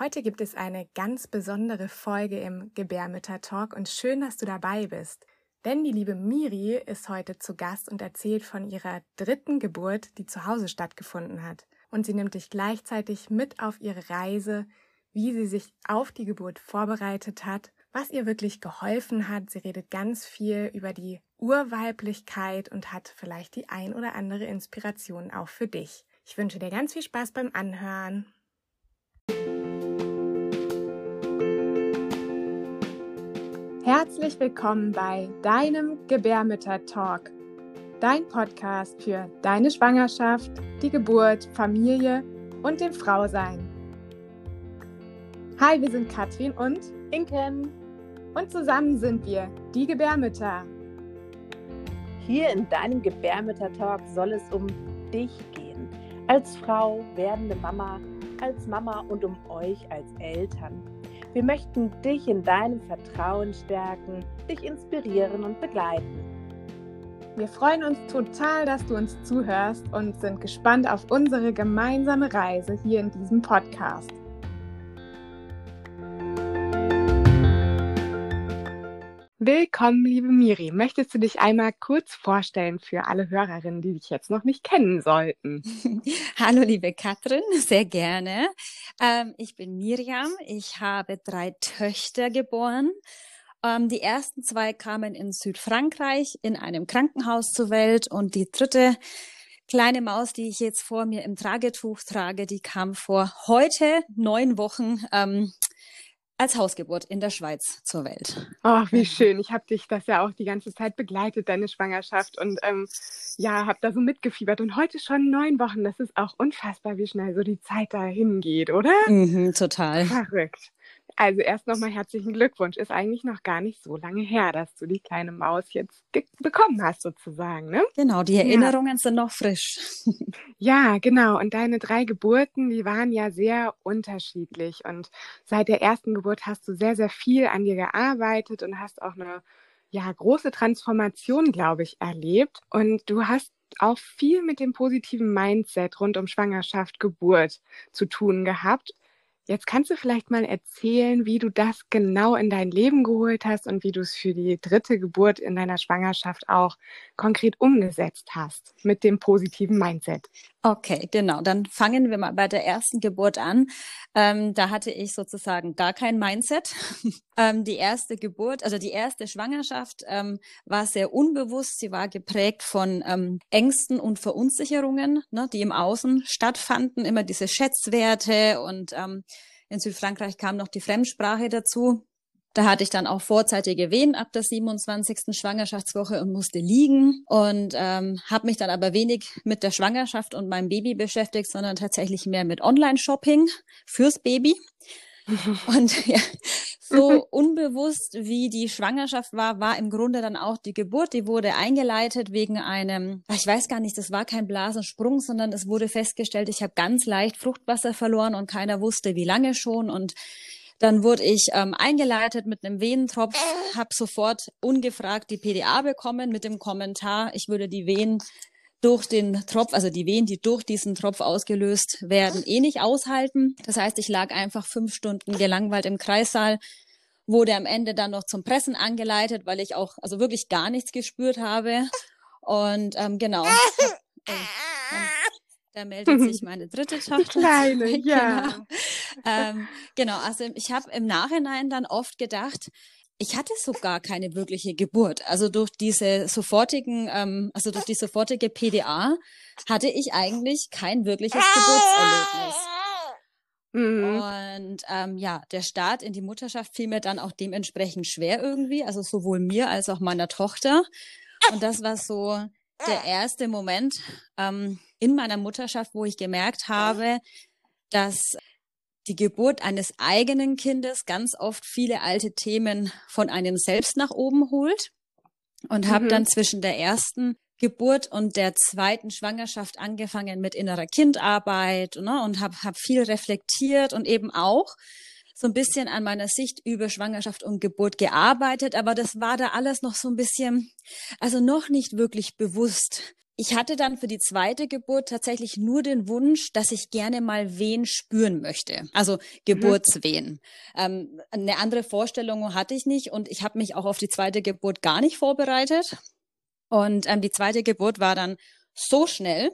Heute gibt es eine ganz besondere Folge im Gebärmütter-Talk und schön, dass du dabei bist. Denn die liebe Miri ist heute zu Gast und erzählt von ihrer dritten Geburt, die zu Hause stattgefunden hat. Und sie nimmt dich gleichzeitig mit auf ihre Reise, wie sie sich auf die Geburt vorbereitet hat, was ihr wirklich geholfen hat. Sie redet ganz viel über die Urweiblichkeit und hat vielleicht die ein oder andere Inspiration auch für dich. Ich wünsche dir ganz viel Spaß beim Anhören. Herzlich willkommen bei deinem Gebärmütter-Talk, dein Podcast für deine Schwangerschaft, die Geburt, Familie und dem Frausein. Hi, wir sind Katrin und Inken und zusammen sind wir die Gebärmütter. Hier in deinem Gebärmütter-Talk soll es um dich gehen, als Frau, werdende Mama, als Mama und um euch als Eltern. Wir möchten dich in deinem Vertrauen stärken, dich inspirieren und begleiten. Wir freuen uns total, dass du uns zuhörst und sind gespannt auf unsere gemeinsame Reise hier in diesem Podcast. Willkommen, liebe Miri. Möchtest du dich einmal kurz vorstellen für alle Hörerinnen, die dich jetzt noch nicht kennen sollten? Hallo, liebe Katrin, sehr gerne. Ähm, ich bin Miriam. Ich habe drei Töchter geboren. Ähm, die ersten zwei kamen in Südfrankreich in einem Krankenhaus zur Welt und die dritte kleine Maus, die ich jetzt vor mir im Tragetuch trage, die kam vor heute neun Wochen ähm, als Hausgeburt in der Schweiz zur Welt. Ach, wie schön. Ich habe dich das ja auch die ganze Zeit begleitet, deine Schwangerschaft. Und ähm, ja, habe da so mitgefiebert. Und heute schon neun Wochen. Das ist auch unfassbar, wie schnell so die Zeit dahin geht, oder? Mhm, total. Verrückt. Also erst nochmal herzlichen Glückwunsch. Ist eigentlich noch gar nicht so lange her, dass du die kleine Maus jetzt bekommen hast, sozusagen. Ne? Genau, die Erinnerungen ja. sind noch frisch. ja, genau. Und deine drei Geburten, die waren ja sehr unterschiedlich. Und seit der ersten Geburt hast du sehr, sehr viel an dir gearbeitet und hast auch eine ja, große Transformation, glaube ich, erlebt. Und du hast auch viel mit dem positiven Mindset rund um Schwangerschaft, Geburt zu tun gehabt. Jetzt kannst du vielleicht mal erzählen, wie du das genau in dein Leben geholt hast und wie du es für die dritte Geburt in deiner Schwangerschaft auch konkret umgesetzt hast mit dem positiven Mindset. Okay, genau. Dann fangen wir mal bei der ersten Geburt an. Ähm, da hatte ich sozusagen gar kein Mindset. ähm, die erste Geburt, also die erste Schwangerschaft ähm, war sehr unbewusst. Sie war geprägt von ähm, Ängsten und Verunsicherungen, ne, die im Außen stattfanden. Immer diese Schätzwerte und ähm, in Südfrankreich kam noch die Fremdsprache dazu. Da hatte ich dann auch vorzeitige Wehen ab der 27. Schwangerschaftswoche und musste liegen und ähm, habe mich dann aber wenig mit der Schwangerschaft und meinem Baby beschäftigt, sondern tatsächlich mehr mit Online-Shopping fürs Baby. Und ja, so unbewusst wie die Schwangerschaft war, war im Grunde dann auch die Geburt. Die wurde eingeleitet wegen einem, ich weiß gar nicht, das war kein Blasensprung, sondern es wurde festgestellt, ich habe ganz leicht Fruchtwasser verloren und keiner wusste, wie lange schon. Und dann wurde ich ähm, eingeleitet mit einem Venentropf, habe sofort ungefragt die PDA bekommen mit dem Kommentar, ich würde die Venen durch den Tropf, also die Wehen, die durch diesen Tropf ausgelöst werden, eh nicht aushalten. Das heißt, ich lag einfach fünf Stunden gelangweilt im Kreissaal, wurde am Ende dann noch zum Pressen angeleitet, weil ich auch also wirklich gar nichts gespürt habe. Und ähm, genau. Oh, da meldet sich meine dritte Tochter. Kleine, ja. Genau. Ähm, genau, also ich habe im Nachhinein dann oft gedacht, ich hatte so gar keine wirkliche Geburt. Also durch diese sofortigen, ähm, also durch die sofortige PDA hatte ich eigentlich kein wirkliches Geburtserlebnis. Mhm. Und ähm, ja, der Start in die Mutterschaft fiel mir dann auch dementsprechend schwer irgendwie, also sowohl mir als auch meiner Tochter. Und das war so der erste Moment, ähm, in meiner Mutterschaft, wo ich gemerkt habe, dass die Geburt eines eigenen Kindes ganz oft viele alte Themen von einem selbst nach oben holt und mhm. habe dann zwischen der ersten Geburt und der zweiten Schwangerschaft angefangen mit innerer Kindarbeit ne, und habe hab viel reflektiert und eben auch so ein bisschen an meiner Sicht über Schwangerschaft und Geburt gearbeitet, aber das war da alles noch so ein bisschen, also noch nicht wirklich bewusst ich hatte dann für die zweite Geburt tatsächlich nur den Wunsch, dass ich gerne mal Wehen spüren möchte. Also mhm. Geburtswehen. Ähm, eine andere Vorstellung hatte ich nicht und ich habe mich auch auf die zweite Geburt gar nicht vorbereitet. Und ähm, die zweite Geburt war dann so schnell,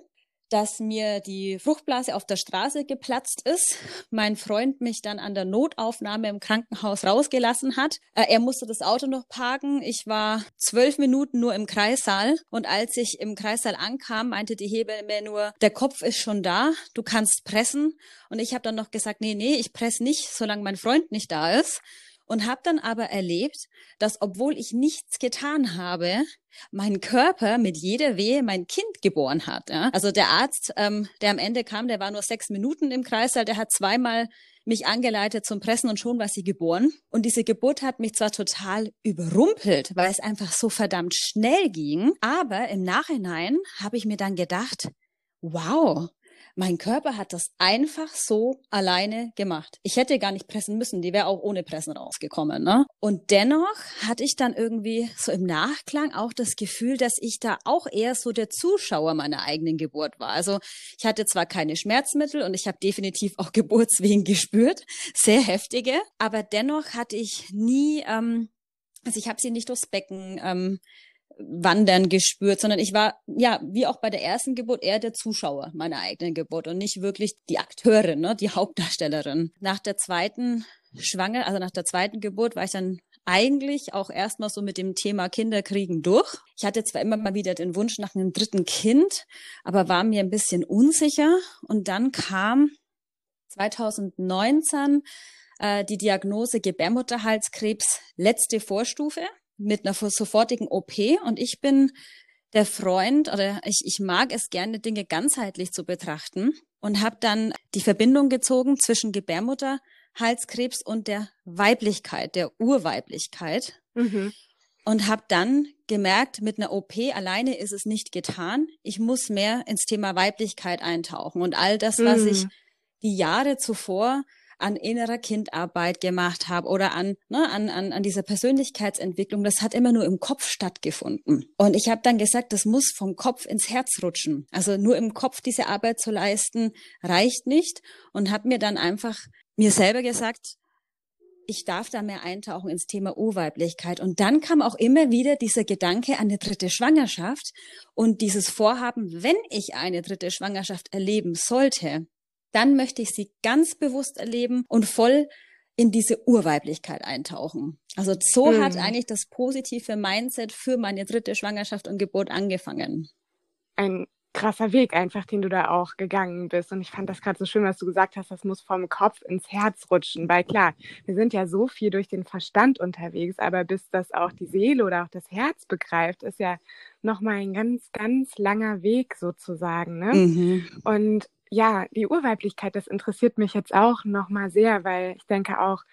dass mir die Fruchtblase auf der Straße geplatzt ist, mein Freund mich dann an der Notaufnahme im Krankenhaus rausgelassen hat. Äh, er musste das Auto noch parken. Ich war zwölf Minuten nur im Kreissaal und als ich im Kreissaal ankam, meinte die Hebamme nur, der Kopf ist schon da, du kannst pressen. Und ich habe dann noch gesagt, nee, nee, ich presse nicht, solange mein Freund nicht da ist und habe dann aber erlebt, dass obwohl ich nichts getan habe, mein Körper mit jeder Wehe mein Kind geboren hat. Ja? Also der Arzt, ähm, der am Ende kam, der war nur sechs Minuten im Kreißsaal, der hat zweimal mich angeleitet zum Pressen und schon war sie geboren. Und diese Geburt hat mich zwar total überrumpelt, weil es einfach so verdammt schnell ging, aber im Nachhinein habe ich mir dann gedacht, wow, mein Körper hat das einfach so alleine gemacht. Ich hätte gar nicht pressen müssen, die wäre auch ohne Pressen rausgekommen. Ne? Und dennoch hatte ich dann irgendwie so im Nachklang auch das Gefühl, dass ich da auch eher so der Zuschauer meiner eigenen Geburt war. Also ich hatte zwar keine Schmerzmittel und ich habe definitiv auch Geburtswehen gespürt, sehr heftige, aber dennoch hatte ich nie, ähm, also ich habe sie nicht durchs Becken ähm, Wandern gespürt, sondern ich war, ja, wie auch bei der ersten Geburt, eher der Zuschauer meiner eigenen Geburt und nicht wirklich die Akteurin, ne, die Hauptdarstellerin. Nach der zweiten Schwanger, also nach der zweiten Geburt war ich dann eigentlich auch erstmal so mit dem Thema Kinderkriegen durch. Ich hatte zwar immer mal wieder den Wunsch nach einem dritten Kind, aber war mir ein bisschen unsicher. Und dann kam 2019 äh, die Diagnose Gebärmutterhalskrebs letzte Vorstufe mit einer sofortigen OP und ich bin der Freund oder ich, ich mag es gerne, Dinge ganzheitlich zu betrachten und habe dann die Verbindung gezogen zwischen Gebärmutterhalskrebs und der Weiblichkeit, der Urweiblichkeit. Mhm. Und habe dann gemerkt, mit einer OP alleine ist es nicht getan. Ich muss mehr ins Thema Weiblichkeit eintauchen. Und all das, was mhm. ich die Jahre zuvor an innerer Kindarbeit gemacht habe oder an, ne, an, an, an dieser Persönlichkeitsentwicklung, das hat immer nur im Kopf stattgefunden. Und ich habe dann gesagt, das muss vom Kopf ins Herz rutschen. Also nur im Kopf diese Arbeit zu leisten, reicht nicht. Und habe mir dann einfach mir selber gesagt, ich darf da mehr eintauchen ins Thema Urweiblichkeit. Und dann kam auch immer wieder dieser Gedanke an eine dritte Schwangerschaft und dieses Vorhaben, wenn ich eine dritte Schwangerschaft erleben sollte, dann möchte ich sie ganz bewusst erleben und voll in diese Urweiblichkeit eintauchen. Also so mhm. hat eigentlich das positive Mindset für meine dritte Schwangerschaft und Geburt angefangen. Ein krasser Weg einfach, den du da auch gegangen bist. Und ich fand das gerade so schön, was du gesagt hast, das muss vom Kopf ins Herz rutschen. Weil klar, wir sind ja so viel durch den Verstand unterwegs, aber bis das auch die Seele oder auch das Herz begreift, ist ja nochmal ein ganz, ganz langer Weg sozusagen. Ne? Mhm. Und ja, die Urweiblichkeit, das interessiert mich jetzt auch nochmal sehr, weil ich denke auch,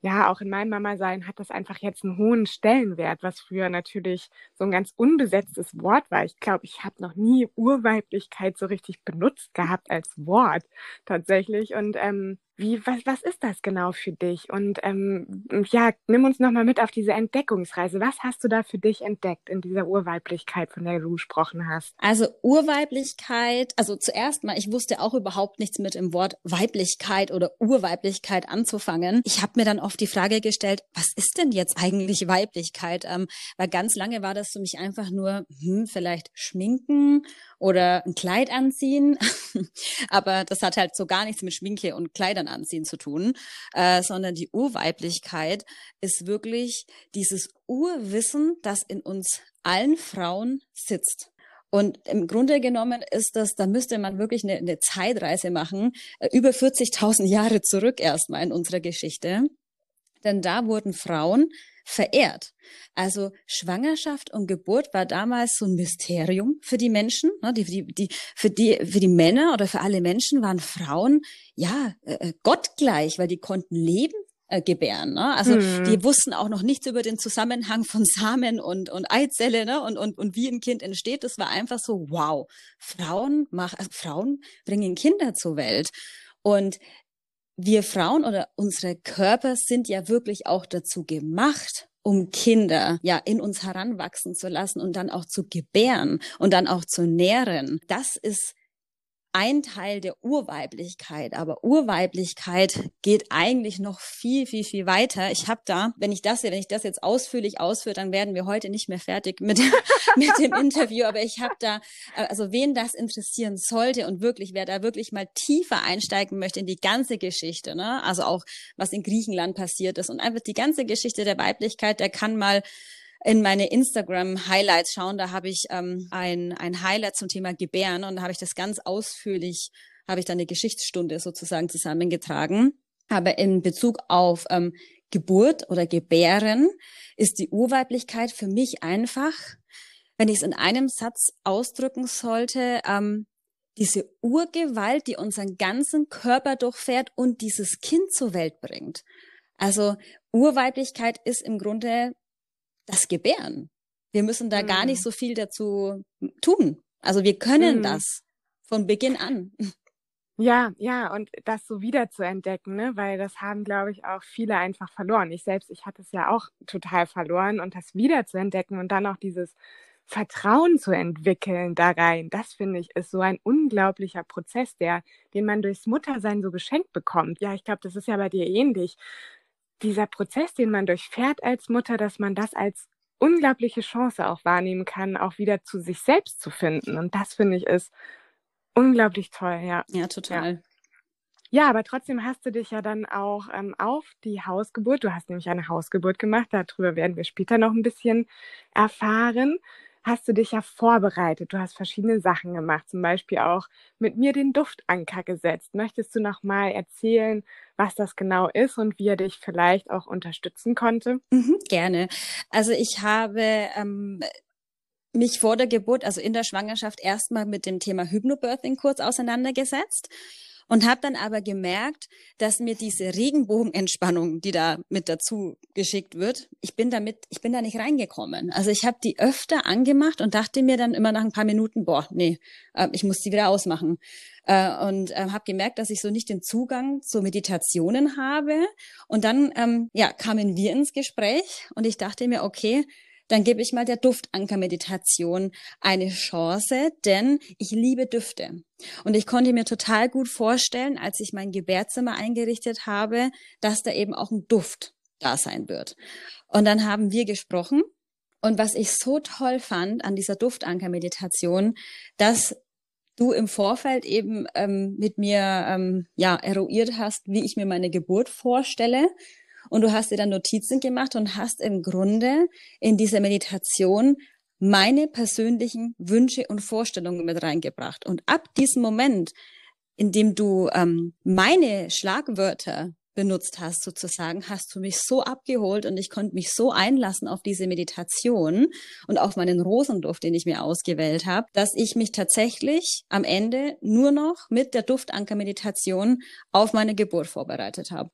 ja, auch in meinem Mama-Sein hat das einfach jetzt einen hohen Stellenwert, was früher natürlich so ein ganz unbesetztes Wort war. Ich glaube, ich habe noch nie Urweiblichkeit so richtig benutzt gehabt als Wort tatsächlich. Und ähm, wie, was, was ist das genau für dich? Und ähm, ja, nimm uns nochmal mit auf diese Entdeckungsreise. Was hast du da für dich entdeckt in dieser Urweiblichkeit, von der du gesprochen hast? Also Urweiblichkeit, also zuerst mal, ich wusste auch überhaupt nichts mit dem Wort Weiblichkeit oder Urweiblichkeit anzufangen. Ich habe mir dann oft die Frage gestellt, was ist denn jetzt eigentlich Weiblichkeit? Ähm, weil ganz lange war das für mich einfach nur, hm, vielleicht schminken oder ein Kleid anziehen. Aber das hat halt so gar nichts mit Schminke und Kleidern anziehen zu tun, äh, sondern die Urweiblichkeit ist wirklich dieses Urwissen, das in uns allen Frauen sitzt. Und im Grunde genommen ist das, da müsste man wirklich eine, eine Zeitreise machen, äh, über 40.000 Jahre zurück erstmal in unserer Geschichte. Denn da wurden Frauen verehrt. Also Schwangerschaft und Geburt war damals so ein Mysterium für die Menschen. Ne? Die, die, die, für, die, für die Männer oder für alle Menschen waren Frauen ja äh, äh gottgleich, weil die konnten leben, äh, gebären. Ne? Also hm. die wussten auch noch nichts über den Zusammenhang von Samen und, und Eizelle ne? und, und, und wie ein Kind entsteht. Das war einfach so, wow, Frauen, mach, also Frauen bringen Kinder zur Welt. Und wir Frauen oder unsere Körper sind ja wirklich auch dazu gemacht, um Kinder ja in uns heranwachsen zu lassen und dann auch zu gebären und dann auch zu nähren. Das ist ein Teil der Urweiblichkeit, aber Urweiblichkeit geht eigentlich noch viel, viel, viel weiter. Ich habe da, wenn ich das, wenn ich das jetzt ausführlich ausführe, dann werden wir heute nicht mehr fertig mit, mit dem Interview. Aber ich habe da, also wen das interessieren sollte und wirklich, wer da wirklich mal tiefer einsteigen möchte in die ganze Geschichte, ne? also auch was in Griechenland passiert ist und einfach die ganze Geschichte der Weiblichkeit, der kann mal in meine Instagram-Highlights schauen. Da habe ich ähm, ein, ein Highlight zum Thema Gebären und da habe ich das ganz ausführlich, habe ich da eine Geschichtsstunde sozusagen zusammengetragen. Aber in Bezug auf ähm, Geburt oder Gebären ist die Urweiblichkeit für mich einfach, wenn ich es in einem Satz ausdrücken sollte, ähm, diese Urgewalt, die unseren ganzen Körper durchfährt und dieses Kind zur Welt bringt. Also Urweiblichkeit ist im Grunde das Gebären. Wir müssen da mhm. gar nicht mhm. so viel dazu tun. Also wir können mhm. das von Beginn an. Ja, ja, und das so wieder zu entdecken, ne? weil das haben, glaube ich, auch viele einfach verloren. Ich selbst, ich hatte es ja auch total verloren und das wieder zu entdecken und dann auch dieses Vertrauen zu entwickeln da rein, das finde ich, ist so ein unglaublicher Prozess, der, den man durchs Muttersein so geschenkt bekommt. Ja, ich glaube, das ist ja bei dir ähnlich dieser Prozess, den man durchfährt als Mutter, dass man das als unglaubliche Chance auch wahrnehmen kann, auch wieder zu sich selbst zu finden. Und das finde ich ist unglaublich toll, ja. Ja, total. Ja. Ja, aber trotzdem hast du dich ja dann auch ähm, auf die Hausgeburt, du hast nämlich eine Hausgeburt gemacht, darüber werden wir später noch ein bisschen erfahren hast du dich ja vorbereitet. Du hast verschiedene Sachen gemacht, zum Beispiel auch mit mir den Duftanker gesetzt. Möchtest du noch mal erzählen, was das genau ist und wie er dich vielleicht auch unterstützen konnte? Mhm, gerne. Also ich habe ähm, mich vor der Geburt, also in der Schwangerschaft, erstmal mit dem Thema Hypnobirthing kurz auseinandergesetzt und habe dann aber gemerkt, dass mir diese Regenbogenentspannung, die da mit dazu geschickt wird, ich bin damit, ich bin da nicht reingekommen. Also ich habe die öfter angemacht und dachte mir dann immer nach ein paar Minuten, boah, nee, äh, ich muss die wieder ausmachen. Äh, und äh, habe gemerkt, dass ich so nicht den Zugang zu Meditationen habe. Und dann ähm, ja kamen wir ins Gespräch und ich dachte mir, okay, dann gebe ich mal der Duftanker-Meditation eine Chance, denn ich liebe Düfte. Und ich konnte mir total gut vorstellen, als ich mein Gebärzimmer eingerichtet habe, dass da eben auch ein Duft da sein wird. Und dann haben wir gesprochen. Und was ich so toll fand an dieser Duftanker-Meditation, dass du im Vorfeld eben ähm, mit mir ähm, ja eruiert hast, wie ich mir meine Geburt vorstelle und du hast dir dann Notizen gemacht und hast im Grunde in dieser Meditation meine persönlichen Wünsche und Vorstellungen mit reingebracht. Und ab diesem Moment, in dem du ähm, meine Schlagwörter benutzt hast, sozusagen, hast du mich so abgeholt und ich konnte mich so einlassen auf diese Meditation und auf meinen Rosenduft, den ich mir ausgewählt habe, dass ich mich tatsächlich am Ende nur noch mit der Duftanker-Meditation auf meine Geburt vorbereitet habe.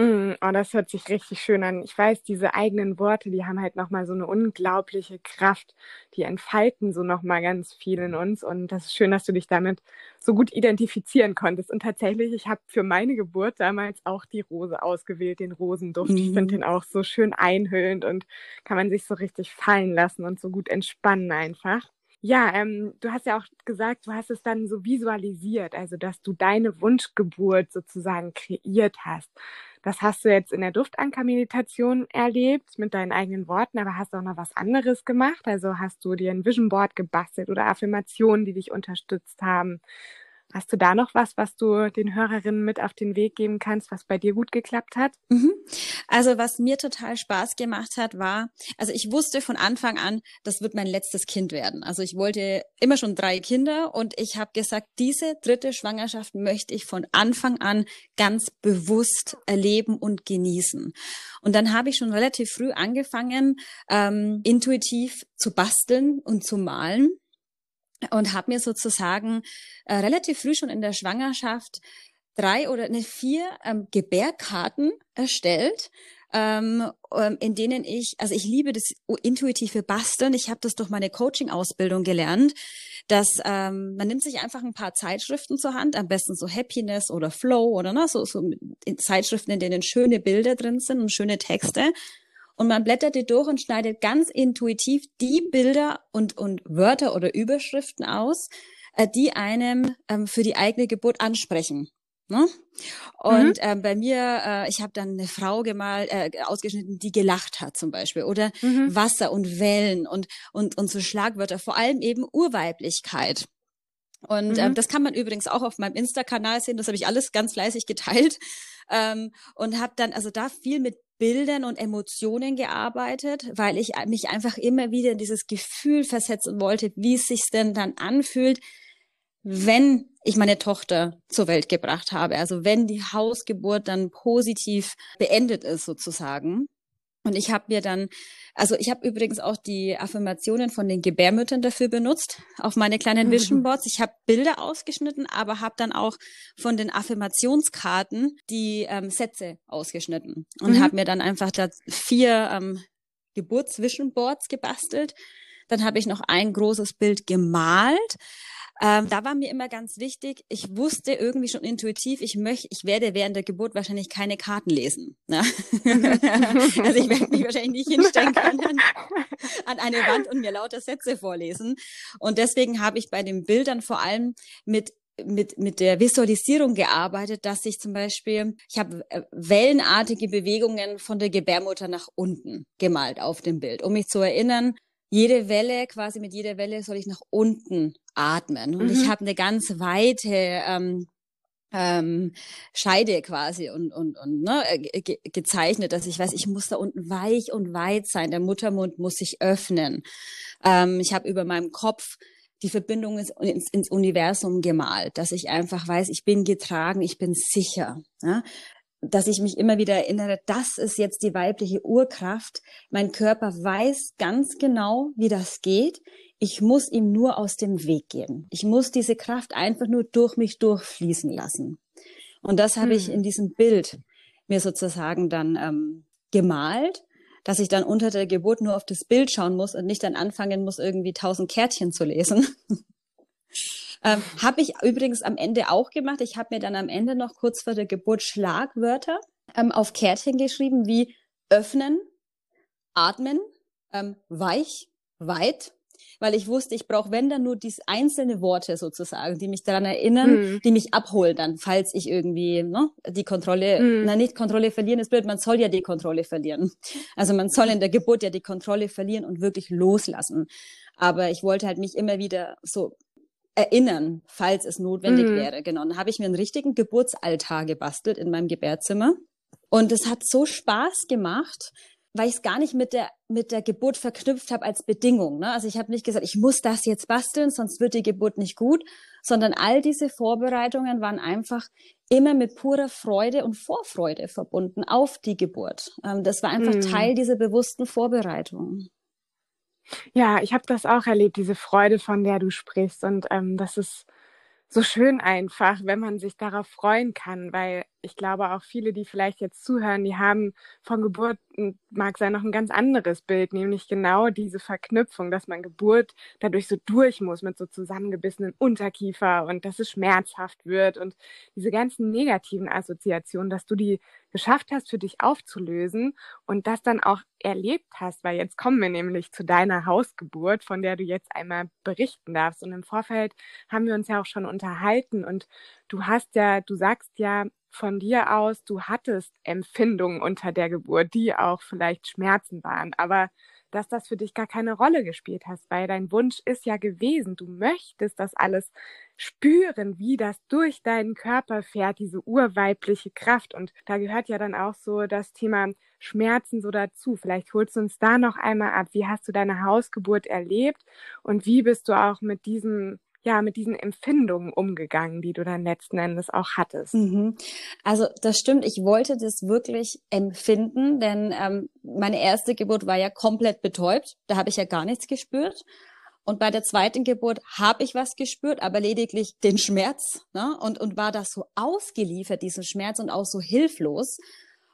Mm, oh, das hört sich richtig schön an. Ich weiß, diese eigenen Worte, die haben halt nochmal so eine unglaubliche Kraft. Die entfalten so nochmal ganz viel in uns. Und das ist schön, dass du dich damit so gut identifizieren konntest. Und tatsächlich, ich habe für meine Geburt damals auch die Rose ausgewählt, den Rosenduft. Mhm. Ich finde den auch so schön einhüllend und kann man sich so richtig fallen lassen und so gut entspannen einfach. Ja, ähm, du hast ja auch gesagt, du hast es dann so visualisiert, also dass du deine Wunschgeburt sozusagen kreiert hast. Das hast du jetzt in der Duftanker-Meditation erlebt mit deinen eigenen Worten, aber hast auch noch was anderes gemacht? Also hast du dir ein Vision Board gebastelt oder Affirmationen, die dich unterstützt haben? Hast du da noch was, was du den Hörerinnen mit auf den Weg geben kannst, was bei dir gut geklappt hat? Mhm. Also was mir total Spaß gemacht hat, war, also ich wusste von Anfang an, das wird mein letztes Kind werden. Also ich wollte immer schon drei Kinder und ich habe gesagt, diese dritte Schwangerschaft möchte ich von Anfang an ganz bewusst erleben und genießen. Und dann habe ich schon relativ früh angefangen, ähm, intuitiv zu basteln und zu malen und habe mir sozusagen äh, relativ früh schon in der Schwangerschaft drei oder ne, vier ähm, Gebärkarten erstellt, ähm, ähm, in denen ich, also ich liebe das intuitive Basteln. Ich habe das durch meine Coaching-Ausbildung gelernt, dass ähm, man nimmt sich einfach ein paar Zeitschriften zur Hand, am besten so Happiness oder Flow oder ne, so, so Zeitschriften, in denen schöne Bilder drin sind und schöne Texte und man blättert die durch und schneidet ganz intuitiv die Bilder und, und Wörter oder Überschriften aus, äh, die einem ähm, für die eigene Geburt ansprechen. Ne? Und mhm. ähm, bei mir, äh, ich habe dann eine Frau gemalt, äh, ausgeschnitten, die gelacht hat zum Beispiel. Oder mhm. Wasser und Wellen und, und, und so Schlagwörter, vor allem eben Urweiblichkeit. Und ähm, mhm. ähm, das kann man übrigens auch auf meinem Insta-Kanal sehen. Das habe ich alles ganz fleißig geteilt. Ähm, und habe dann also da viel mit Bildern und Emotionen gearbeitet, weil ich mich einfach immer wieder in dieses Gefühl versetzen wollte, wie es sich denn dann anfühlt, wenn ich meine Tochter zur Welt gebracht habe. Also wenn die Hausgeburt dann positiv beendet ist sozusagen. Und ich habe mir dann, also ich habe übrigens auch die Affirmationen von den Gebärmüttern dafür benutzt, auf meine kleinen mhm. Vision Boards. Ich habe Bilder ausgeschnitten, aber habe dann auch von den Affirmationskarten die ähm, Sätze ausgeschnitten und mhm. habe mir dann einfach da vier ähm, Geburtsvision Boards gebastelt. Dann habe ich noch ein großes Bild gemalt ähm, da war mir immer ganz wichtig, ich wusste irgendwie schon intuitiv, ich möchte, ich werde während der Geburt wahrscheinlich keine Karten lesen. Ne? also ich werde mich wahrscheinlich nicht hinstellen können an, an eine Wand und mir lauter Sätze vorlesen. Und deswegen habe ich bei den Bildern vor allem mit mit, mit der Visualisierung gearbeitet, dass ich zum Beispiel, ich habe äh, wellenartige Bewegungen von der Gebärmutter nach unten gemalt auf dem Bild, um mich zu erinnern, jede Welle, quasi mit jeder Welle soll ich nach unten atmen. Und mhm. ich habe eine ganz weite ähm, ähm, Scheide quasi und, und, und ne, äh, ge gezeichnet, dass ich weiß, ich muss da unten weich und weit sein. Der Muttermund muss sich öffnen. Ähm, ich habe über meinem Kopf die Verbindung ins, ins, ins Universum gemalt, dass ich einfach weiß, ich bin getragen, ich bin sicher. Ja? Dass ich mich immer wieder erinnere, das ist jetzt die weibliche Urkraft. Mein Körper weiß ganz genau, wie das geht. Ich muss ihm nur aus dem Weg gehen. Ich muss diese Kraft einfach nur durch mich durchfließen lassen. Und das habe hm. ich in diesem Bild mir sozusagen dann ähm, gemalt, dass ich dann unter der Geburt nur auf das Bild schauen muss und nicht dann anfangen muss, irgendwie tausend Kärtchen zu lesen. Ähm, habe ich übrigens am Ende auch gemacht. Ich habe mir dann am Ende noch kurz vor der Geburt Schlagwörter ähm, auf Kärtchen geschrieben, wie öffnen, atmen, ähm, weich, weit, weil ich wusste, ich brauche, wenn dann nur diese einzelne Worte sozusagen, die mich daran erinnern, mhm. die mich abholen dann, falls ich irgendwie ne, die Kontrolle, mhm. na nicht Kontrolle verlieren ist blöd, man soll ja die Kontrolle verlieren. Also man soll in der Geburt ja die Kontrolle verlieren und wirklich loslassen. Aber ich wollte halt mich immer wieder so erinnern, falls es notwendig mhm. wäre. Genau. Dann habe ich mir einen richtigen Geburtsaltar gebastelt in meinem Gebärzimmer. Und es hat so Spaß gemacht, weil ich es gar nicht mit der mit der Geburt verknüpft habe als Bedingung. Ne? Also ich habe nicht gesagt, ich muss das jetzt basteln, sonst wird die Geburt nicht gut, sondern all diese Vorbereitungen waren einfach immer mit purer Freude und Vorfreude verbunden auf die Geburt. Ähm, das war einfach mhm. Teil dieser bewussten Vorbereitung. Ja, ich habe das auch erlebt, diese Freude, von der du sprichst. Und ähm, das ist so schön einfach, wenn man sich darauf freuen kann, weil ich glaube auch viele, die vielleicht jetzt zuhören, die haben von Geburt, mag sein, noch ein ganz anderes Bild, nämlich genau diese Verknüpfung, dass man Geburt dadurch so durch muss mit so zusammengebissenen Unterkiefer und dass es schmerzhaft wird und diese ganzen negativen Assoziationen, dass du die geschafft hast, für dich aufzulösen und das dann auch erlebt hast, weil jetzt kommen wir nämlich zu deiner Hausgeburt, von der du jetzt einmal berichten darfst. Und im Vorfeld haben wir uns ja auch schon unterhalten und du hast ja, du sagst ja, von dir aus, du hattest Empfindungen unter der Geburt, die auch vielleicht Schmerzen waren, aber dass das für dich gar keine Rolle gespielt hast, weil dein Wunsch ist ja gewesen, du möchtest das alles spüren, wie das durch deinen Körper fährt, diese urweibliche Kraft. Und da gehört ja dann auch so das Thema Schmerzen so dazu. Vielleicht holst du uns da noch einmal ab. Wie hast du deine Hausgeburt erlebt und wie bist du auch mit diesem ja, mit diesen Empfindungen umgegangen, die du dann letzten Endes auch hattest? Mhm. Also das stimmt, ich wollte das wirklich empfinden, denn ähm, meine erste Geburt war ja komplett betäubt. Da habe ich ja gar nichts gespürt. Und bei der zweiten Geburt habe ich was gespürt, aber lediglich den Schmerz ne? und, und war das so ausgeliefert, diesen Schmerz und auch so hilflos.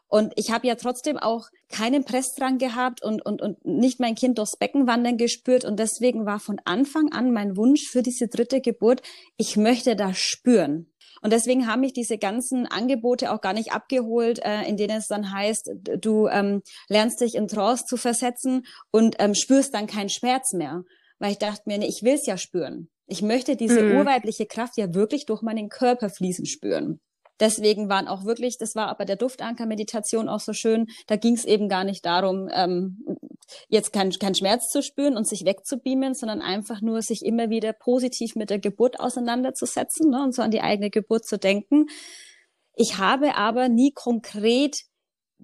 Und ich habe ja trotzdem auch keinen Pressdrang gehabt und, und, und nicht mein Kind durchs Becken wandern gespürt. Und deswegen war von Anfang an mein Wunsch für diese dritte Geburt, ich möchte das spüren. Und deswegen haben mich diese ganzen Angebote auch gar nicht abgeholt, äh, in denen es dann heißt, du ähm, lernst dich in Trance zu versetzen und ähm, spürst dann keinen Schmerz mehr. Weil ich dachte mir, nee, ich will es ja spüren. Ich möchte diese mhm. urweibliche Kraft ja wirklich durch meinen Körper fließen spüren. Deswegen waren auch wirklich, das war aber der Duftanker-Meditation auch so schön, da ging es eben gar nicht darum, ähm, jetzt keinen kein Schmerz zu spüren und sich wegzubeamen, sondern einfach nur sich immer wieder positiv mit der Geburt auseinanderzusetzen ne, und so an die eigene Geburt zu denken. Ich habe aber nie konkret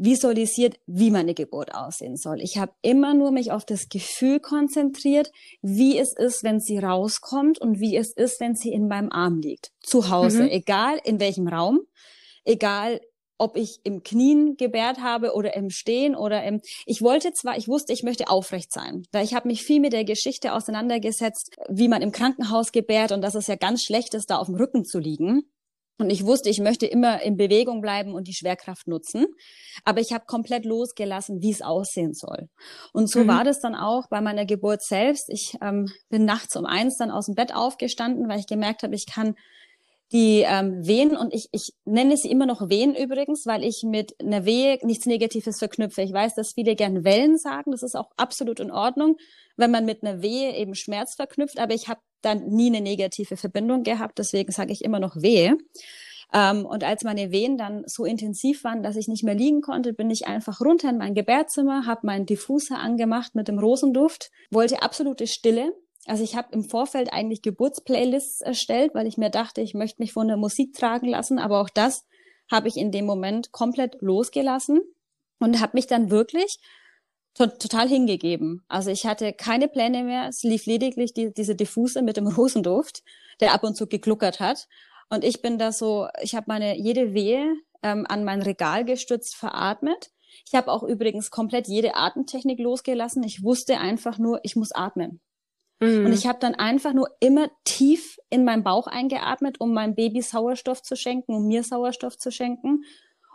visualisiert, wie meine Geburt aussehen soll. Ich habe immer nur mich auf das Gefühl konzentriert, wie es ist, wenn sie rauskommt und wie es ist, wenn sie in meinem Arm liegt. Zu Hause, mhm. egal in welchem Raum, egal ob ich im Knien gebärt habe oder im Stehen oder im ich wollte zwar ich wusste ich möchte aufrecht sein weil ich habe mich viel mit der Geschichte auseinandergesetzt wie man im Krankenhaus gebärt und dass es ja ganz schlecht ist da auf dem Rücken zu liegen und ich wusste, ich möchte immer in Bewegung bleiben und die Schwerkraft nutzen. Aber ich habe komplett losgelassen, wie es aussehen soll. Und so mhm. war das dann auch bei meiner Geburt selbst. Ich ähm, bin nachts um eins dann aus dem Bett aufgestanden, weil ich gemerkt habe, ich kann die ähm, Wehen und ich, ich nenne sie immer noch Wehen übrigens, weil ich mit einer Wehe nichts Negatives verknüpfe. Ich weiß, dass viele gern Wellen sagen, das ist auch absolut in Ordnung, wenn man mit einer Wehe eben Schmerz verknüpft, aber ich habe dann nie eine negative Verbindung gehabt, deswegen sage ich immer noch Wehe. Ähm, und als meine Wehen dann so intensiv waren, dass ich nicht mehr liegen konnte, bin ich einfach runter in mein Gebärzimmer, habe meinen Diffuser angemacht mit dem Rosenduft, wollte absolute Stille, also ich habe im Vorfeld eigentlich Geburtsplaylists erstellt, weil ich mir dachte, ich möchte mich von der Musik tragen lassen, aber auch das habe ich in dem Moment komplett losgelassen und habe mich dann wirklich to total hingegeben. Also ich hatte keine Pläne mehr, es lief lediglich die, diese Diffuse mit dem Rosenduft, der ab und zu gegluckert hat. Und ich bin da so, ich habe meine jede Wehe ähm, an mein Regal gestützt veratmet. Ich habe auch übrigens komplett jede Atemtechnik losgelassen. Ich wusste einfach nur, ich muss atmen. Mhm. Und ich habe dann einfach nur immer tief in meinen Bauch eingeatmet, um meinem Baby Sauerstoff zu schenken, um mir Sauerstoff zu schenken.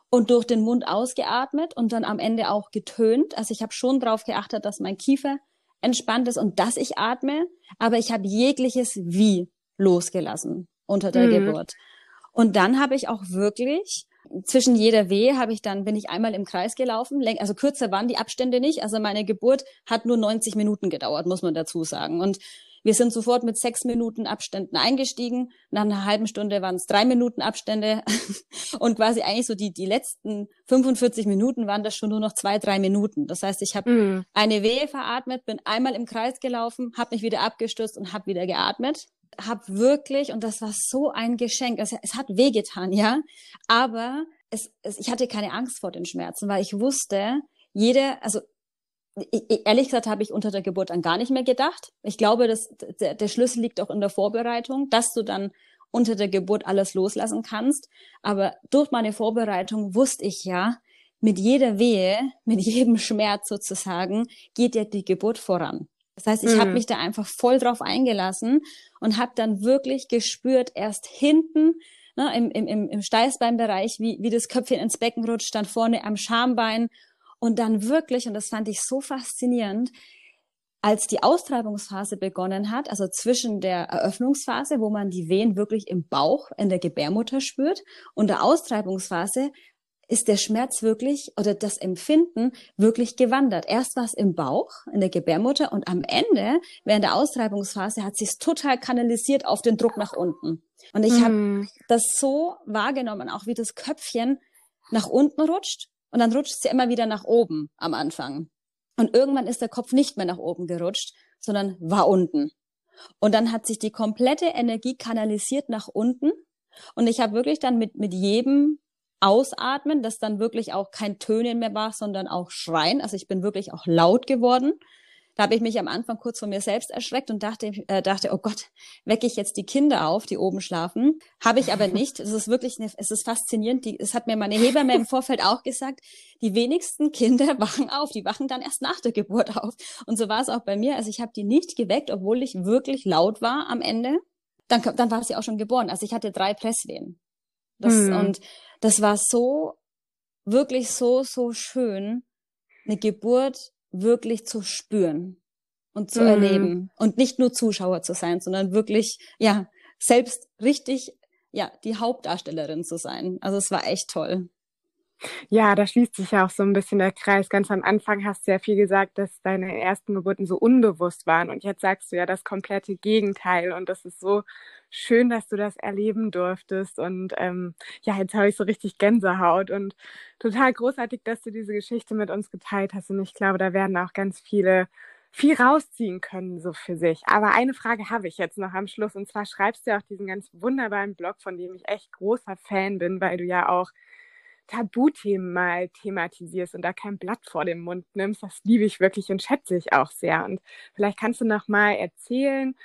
Und durch den Mund ausgeatmet und dann am Ende auch getönt. Also ich habe schon darauf geachtet, dass mein Kiefer entspannt ist und dass ich atme, aber ich habe jegliches Wie losgelassen unter der mhm. Geburt. Und dann habe ich auch wirklich zwischen jeder Wehe habe ich dann, bin ich einmal im Kreis gelaufen. Also kürzer waren die Abstände nicht. Also meine Geburt hat nur 90 Minuten gedauert, muss man dazu sagen. Und wir sind sofort mit sechs Minuten Abständen eingestiegen. Nach einer halben Stunde waren es drei Minuten Abstände. Und quasi eigentlich so die, die letzten 45 Minuten waren das schon nur noch zwei, drei Minuten. Das heißt, ich habe mm. eine Wehe veratmet, bin einmal im Kreis gelaufen, habe mich wieder abgestürzt und habe wieder geatmet habe wirklich, und das war so ein Geschenk, es, es hat wehgetan, ja, aber es, es, ich hatte keine Angst vor den Schmerzen, weil ich wusste, jede, also ich, ehrlich gesagt habe ich unter der Geburt dann gar nicht mehr gedacht. Ich glaube, dass der, der Schlüssel liegt auch in der Vorbereitung, dass du dann unter der Geburt alles loslassen kannst. Aber durch meine Vorbereitung wusste ich ja, mit jeder Wehe, mit jedem Schmerz sozusagen, geht ja die Geburt voran. Das heißt, ich mhm. habe mich da einfach voll drauf eingelassen und habe dann wirklich gespürt, erst hinten ne, im, im, im Steißbeinbereich, wie, wie das Köpfchen ins Becken rutscht, dann vorne am Schambein und dann wirklich, und das fand ich so faszinierend, als die Austreibungsphase begonnen hat, also zwischen der Eröffnungsphase, wo man die Wehen wirklich im Bauch in der Gebärmutter spürt, und der Austreibungsphase ist der Schmerz wirklich oder das Empfinden wirklich gewandert. Erst war es im Bauch, in der Gebärmutter und am Ende, während der Austreibungsphase, hat sich total kanalisiert auf den Druck nach unten. Und ich mm. habe mhm. das so wahrgenommen, auch wie das Köpfchen nach unten rutscht und dann rutscht sie immer wieder nach oben am Anfang. Und irgendwann ist der Kopf nicht mehr nach oben gerutscht, sondern war unten. Und dann hat sich die komplette Energie kanalisiert nach unten. Und ich habe wirklich dann mit, mit jedem Ausatmen, das dann wirklich auch kein Tönen mehr war, sondern auch Schreien. Also ich bin wirklich auch laut geworden. Da habe ich mich am Anfang kurz von mir selbst erschreckt und dachte, äh, dachte, oh Gott, wecke ich jetzt die Kinder auf, die oben schlafen? Habe ich aber nicht. Es ist wirklich, eine, es ist faszinierend. Die, es hat mir meine Hebamme im Vorfeld auch gesagt, die wenigsten Kinder wachen auf. Die wachen dann erst nach der Geburt auf. Und so war es auch bei mir. Also ich habe die nicht geweckt, obwohl ich wirklich laut war am Ende. Dann, dann war sie auch schon geboren. Also ich hatte drei Presswehen. Das, hm. Und das war so, wirklich so, so schön, eine Geburt wirklich zu spüren und zu mhm. erleben und nicht nur Zuschauer zu sein, sondern wirklich, ja, selbst richtig ja, die Hauptdarstellerin zu sein. Also es war echt toll. Ja, da schließt sich ja auch so ein bisschen der Kreis. Ganz am Anfang hast du ja viel gesagt, dass deine ersten Geburten so unbewusst waren. Und jetzt sagst du ja das komplette Gegenteil. Und das ist so schön, dass du das erleben durftest. Und ähm, ja, jetzt habe ich so richtig Gänsehaut. Und total großartig, dass du diese Geschichte mit uns geteilt hast. Und ich glaube, da werden auch ganz viele viel rausziehen können, so für sich. Aber eine Frage habe ich jetzt noch am Schluss. Und zwar schreibst du ja auch diesen ganz wunderbaren Blog, von dem ich echt großer Fan bin, weil du ja auch Tabuthemen mal thematisierst und da kein Blatt vor dem Mund nimmst, das liebe ich wirklich und schätze ich auch sehr. Und vielleicht kannst du noch mal erzählen,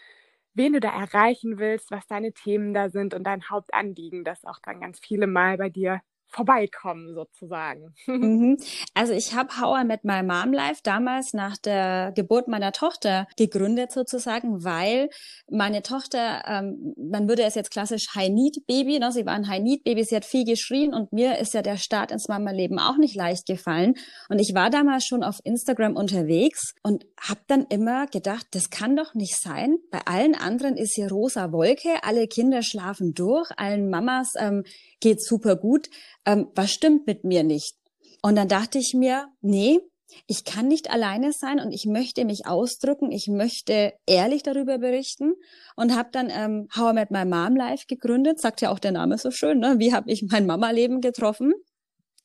wen du da erreichen willst, was deine Themen da sind und dein Hauptanliegen, das auch dann ganz viele Mal bei dir vorbeikommen sozusagen. Mhm. Also ich habe How I Met My Mom Life damals nach der Geburt meiner Tochter gegründet sozusagen, weil meine Tochter, ähm, man würde es jetzt klassisch High Need Baby, ne? sie war ein High Need Baby, sie hat viel geschrien und mir ist ja der Start ins Mama-Leben auch nicht leicht gefallen und ich war damals schon auf Instagram unterwegs und habe dann immer gedacht, das kann doch nicht sein. Bei allen anderen ist hier rosa Wolke, alle Kinder schlafen durch, allen Mamas ähm, geht super gut ähm, was stimmt mit mir nicht? Und dann dachte ich mir, nee, ich kann nicht alleine sein und ich möchte mich ausdrücken, ich möchte ehrlich darüber berichten und habe dann ähm, How I Met My Mom Live gegründet, sagt ja auch der Name so schön, ne? wie habe ich mein Mama-Leben getroffen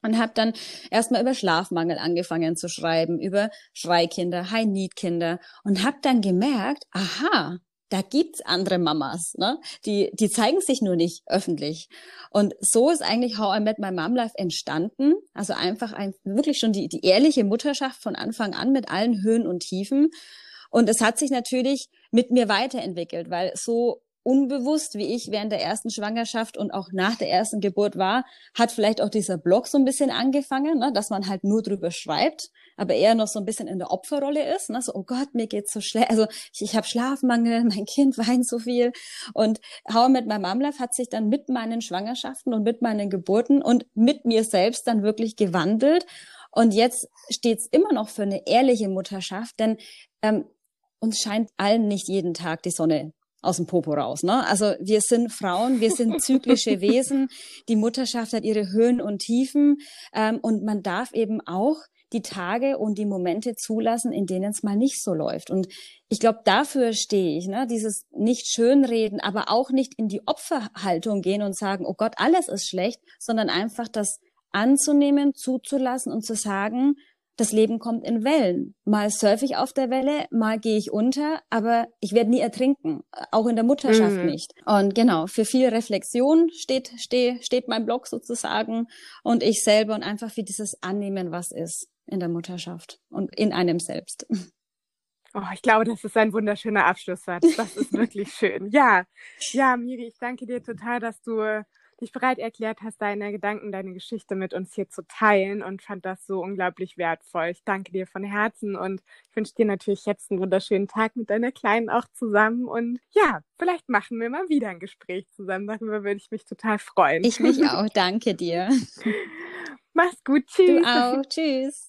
und habe dann erstmal über Schlafmangel angefangen zu schreiben, über Schreikinder, High-Need-Kinder und habe dann gemerkt, aha, da gibt's andere Mamas, ne? Die, die zeigen sich nur nicht öffentlich. Und so ist eigentlich How I Met My Mom Life entstanden. Also einfach ein, wirklich schon die, die ehrliche Mutterschaft von Anfang an mit allen Höhen und Tiefen. Und es hat sich natürlich mit mir weiterentwickelt, weil so unbewusst, wie ich während der ersten Schwangerschaft und auch nach der ersten Geburt war, hat vielleicht auch dieser Blog so ein bisschen angefangen, ne, dass man halt nur drüber schreibt, aber eher noch so ein bisschen in der Opferrolle ist. Ne, so, oh Gott, mir geht's so schlecht. Also ich, ich habe Schlafmangel, mein Kind weint so viel. Und How mit meinem Mom Life hat sich dann mit meinen Schwangerschaften und mit meinen Geburten und mit mir selbst dann wirklich gewandelt. Und jetzt steht's immer noch für eine ehrliche Mutterschaft, denn ähm, uns scheint allen nicht jeden Tag die Sonne aus dem Popo raus. Ne? Also wir sind Frauen, wir sind zyklische Wesen. Die Mutterschaft hat ihre Höhen und Tiefen ähm, und man darf eben auch die Tage und die Momente zulassen, in denen es mal nicht so läuft. Und ich glaube, dafür stehe ich, ne? dieses nicht schönreden, aber auch nicht in die Opferhaltung gehen und sagen, oh Gott, alles ist schlecht, sondern einfach das anzunehmen, zuzulassen und zu sagen, das Leben kommt in Wellen. Mal surfe ich auf der Welle, mal gehe ich unter, aber ich werde nie ertrinken, auch in der Mutterschaft mhm. nicht. Und genau, für viel Reflexion steht, steht, steht mein Blog sozusagen und ich selber und einfach für dieses Annehmen, was ist in der Mutterschaft und in einem selbst. Oh, ich glaube, das ist ein wunderschöner Abschlusssatz. Das ist wirklich schön. Ja, ja, Miri, ich danke dir total, dass du dich bereit erklärt hast, deine Gedanken, deine Geschichte mit uns hier zu teilen und fand das so unglaublich wertvoll. Ich danke dir von Herzen und wünsche dir natürlich jetzt einen wunderschönen Tag mit deiner Kleinen auch zusammen und ja, vielleicht machen wir mal wieder ein Gespräch zusammen. Darüber würde ich mich total freuen. Ich mich auch. Danke dir. Mach's gut. Tschüss. Du auch. Tschüss.